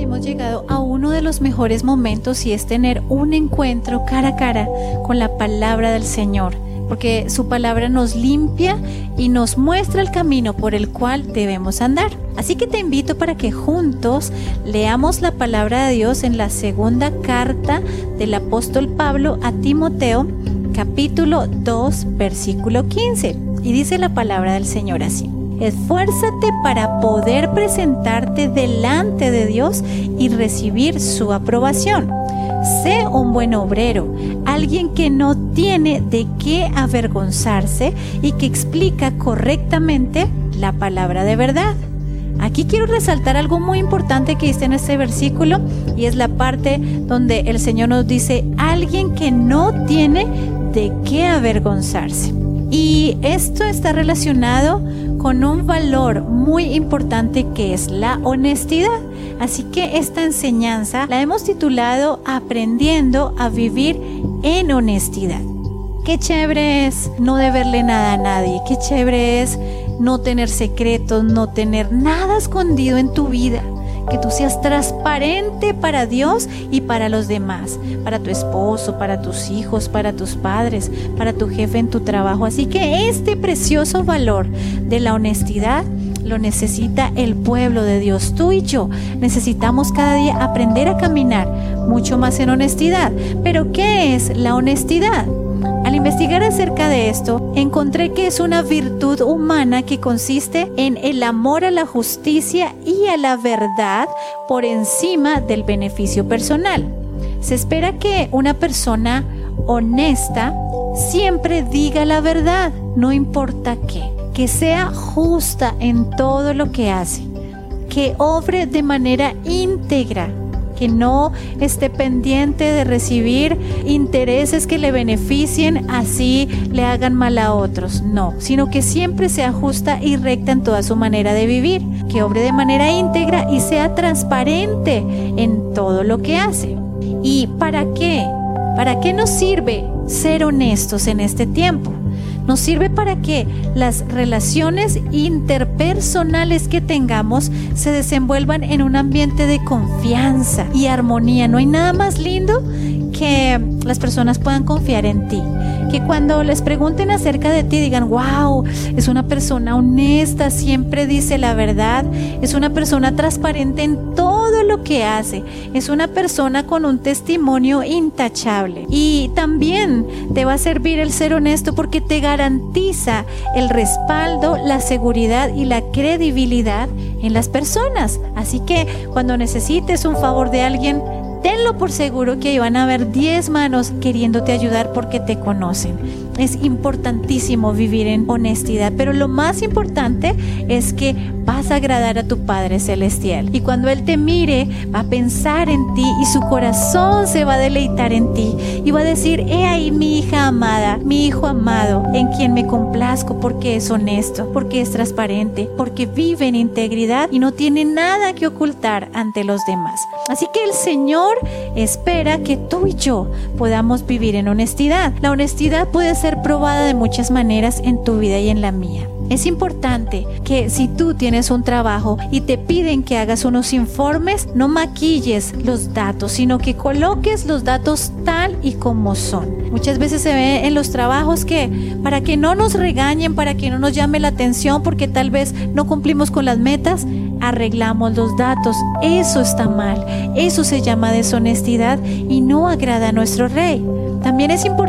hemos llegado a uno de los mejores momentos y es tener un encuentro cara a cara con la palabra del Señor, porque su palabra nos limpia y nos muestra el camino por el cual debemos andar. Así que te invito para que juntos leamos la palabra de Dios en la segunda carta del apóstol Pablo a Timoteo, capítulo 2, versículo 15. Y dice la palabra del Señor así. Esfuérzate para poder presentarte delante de Dios y recibir su aprobación. Sé un buen obrero, alguien que no tiene de qué avergonzarse y que explica correctamente la palabra de verdad. Aquí quiero resaltar algo muy importante que dice en este versículo y es la parte donde el Señor nos dice, alguien que no tiene de qué avergonzarse. Y esto está relacionado con un valor muy importante que es la honestidad. Así que esta enseñanza la hemos titulado Aprendiendo a vivir en honestidad. Qué chévere es no deberle nada a nadie, qué chévere es no tener secretos, no tener nada escondido en tu vida que tú seas transparente para Dios y para los demás, para tu esposo, para tus hijos, para tus padres, para tu jefe en tu trabajo. Así que este precioso valor de la honestidad lo necesita el pueblo de Dios. Tú y yo necesitamos cada día aprender a caminar mucho más en honestidad. Pero ¿qué es la honestidad? Al investigar acerca de esto, encontré que es una virtud humana que consiste en el amor a la justicia y a la verdad por encima del beneficio personal. Se espera que una persona honesta siempre diga la verdad, no importa qué, que sea justa en todo lo que hace, que obre de manera íntegra que no esté pendiente de recibir intereses que le beneficien, así le hagan mal a otros. No, sino que siempre sea justa y recta en toda su manera de vivir, que obre de manera íntegra y sea transparente en todo lo que hace. ¿Y para qué? ¿Para qué nos sirve ser honestos en este tiempo? Nos sirve para que las relaciones interpersonales que tengamos se desenvuelvan en un ambiente de confianza y armonía. No hay nada más lindo que las personas puedan confiar en ti. Que cuando les pregunten acerca de ti digan, wow, es una persona honesta, siempre dice la verdad, es una persona transparente en todo lo que hace, es una persona con un testimonio intachable. Y también te va a servir el ser honesto porque te garantiza el respaldo, la seguridad y la credibilidad en las personas. Así que cuando necesites un favor de alguien, tenlo por seguro que van a haber 10 manos queriéndote ayudar porque te conocen. Es importantísimo vivir en honestidad, pero lo más importante es que vas a agradar a tu Padre Celestial. Y cuando Él te mire, va a pensar en ti y su corazón se va a deleitar en ti. Y va a decir, he ahí mi hija amada, mi hijo amado, en quien me complazco porque es honesto, porque es transparente, porque vive en integridad y no tiene nada que ocultar ante los demás. Así que el Señor espera que tú y yo podamos vivir en honestidad. La honestidad puede ser probada de muchas maneras en tu vida y en la mía. Es importante que si tú tienes un trabajo y te piden que hagas unos informes, no maquilles los datos, sino que coloques los datos tal y como son. Muchas veces se ve en los trabajos que para que no nos regañen, para que no nos llame la atención, porque tal vez no cumplimos con las metas, arreglamos los datos. Eso está mal. Eso se llama deshonestidad y no agrada a nuestro rey. También es importante,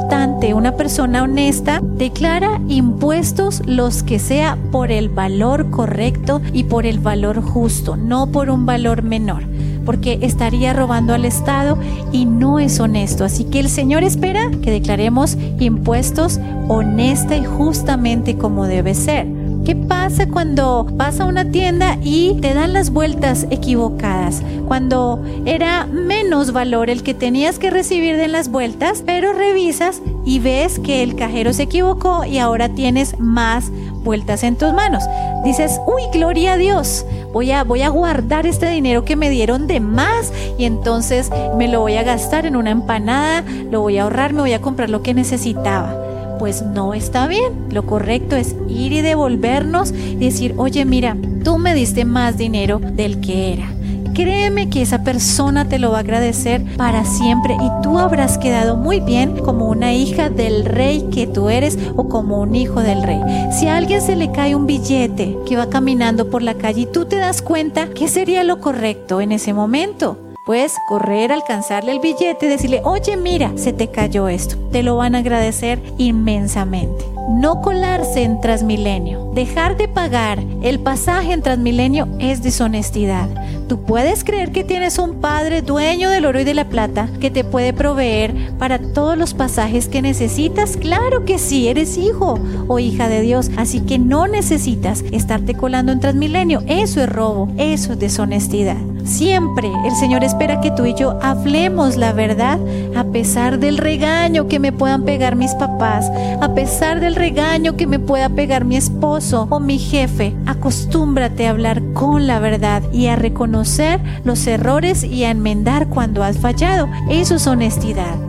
una persona honesta declara impuestos los que sea por el valor correcto y por el valor justo, no por un valor menor, porque estaría robando al Estado y no es honesto. Así que el Señor espera que declaremos impuestos honesta y justamente como debe ser. ¿Qué pasa cuando vas a una tienda y te dan las vueltas equivocadas? Cuando era menos valor el que tenías que recibir de las vueltas, pero revisas y ves que el cajero se equivocó y ahora tienes más vueltas en tus manos. Dices, uy, gloria a Dios, voy a, voy a guardar este dinero que me dieron de más y entonces me lo voy a gastar en una empanada, lo voy a ahorrar, me voy a comprar lo que necesitaba pues no está bien. Lo correcto es ir y devolvernos y decir, oye, mira, tú me diste más dinero del que era. créeme que esa persona te lo va a agradecer para siempre y tú habrás quedado muy bien como una hija del rey que tú eres o como un hijo del rey. Si a alguien se le cae un billete que va caminando por la calle y tú te das cuenta, ¿qué sería lo correcto en ese momento? Pues correr, alcanzarle el billete, decirle, oye, mira, se te cayó esto. Te lo van a agradecer inmensamente. No colarse en Transmilenio. Dejar de pagar el pasaje en Transmilenio es deshonestidad. Tú puedes creer que tienes un padre dueño del oro y de la plata que te puede proveer para todos los pasajes que necesitas. Claro que sí, eres hijo o hija de Dios, así que no necesitas estarte colando en Transmilenio. Eso es robo, eso es deshonestidad. Siempre el Señor espera que tú y yo hablemos la verdad a pesar del regaño que me puedan pegar mis papás, a pesar del regaño que me pueda pegar mi esposo o mi jefe. Acostúmbrate a hablar con la verdad y a reconocer los errores y a enmendar cuando has fallado. Eso es honestidad.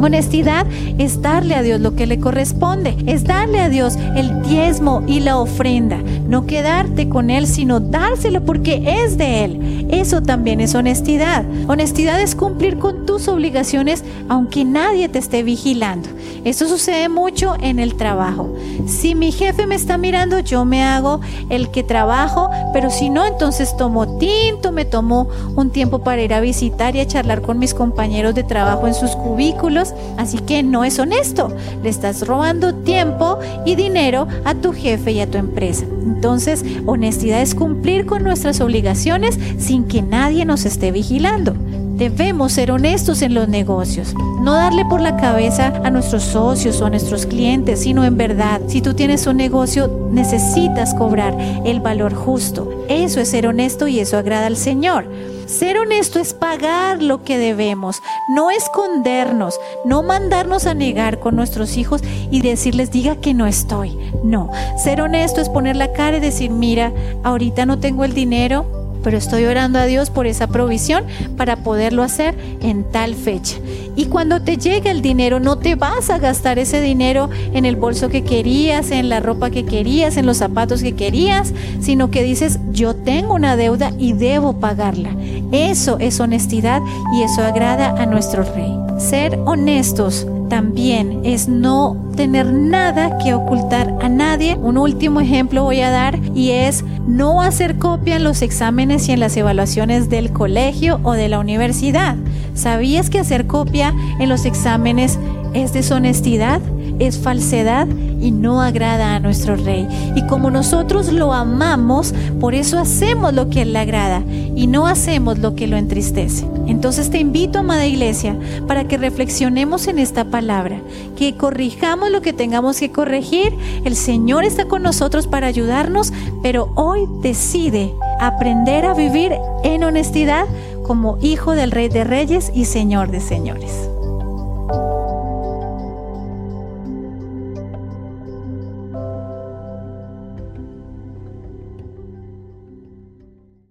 Honestidad es darle a Dios lo que le corresponde, es darle a Dios el diezmo y la ofrenda, no quedarte con Él, sino dárselo porque es de Él. Eso también es honestidad. Honestidad es cumplir con tus obligaciones aunque nadie te esté vigilando. Eso sucede mucho en el trabajo. Si mi jefe me está mirando, yo me hago el que trabajo, pero si no, entonces tomo tinto, me tomo un tiempo para ir a visitar y a charlar con mis compañeros de trabajo en sus cubículos así que no es honesto. Le estás robando tiempo y dinero a tu jefe y a tu empresa. Entonces, honestidad es cumplir con nuestras obligaciones sin que nadie nos esté vigilando. Debemos ser honestos en los negocios, no darle por la cabeza a nuestros socios o a nuestros clientes, sino en verdad, si tú tienes un negocio, necesitas cobrar el valor justo. Eso es ser honesto y eso agrada al Señor. Ser honesto es pagar lo que debemos, no escondernos, no mandarnos a negar con nuestros hijos y decirles diga que no estoy. No, ser honesto es poner la cara y decir, mira, ahorita no tengo el dinero, pero estoy orando a Dios por esa provisión para poderlo hacer en tal fecha. Y cuando te llegue el dinero, no te vas a gastar ese dinero en el bolso que querías, en la ropa que querías, en los zapatos que querías, sino que dices, yo tengo una deuda y debo pagarla. Eso es honestidad y eso agrada a nuestro rey. Ser honestos también es no tener nada que ocultar a nadie. Un último ejemplo voy a dar y es no hacer copia en los exámenes y en las evaluaciones del colegio o de la universidad. ¿Sabías que hacer copia en los exámenes es deshonestidad? es falsedad y no agrada a nuestro Rey. Y como nosotros lo amamos, por eso hacemos lo que Él le agrada y no hacemos lo que lo entristece. Entonces te invito, amada iglesia, para que reflexionemos en esta palabra, que corrijamos lo que tengamos que corregir. El Señor está con nosotros para ayudarnos, pero hoy decide aprender a vivir en honestidad como hijo del Rey de Reyes y Señor de Señores.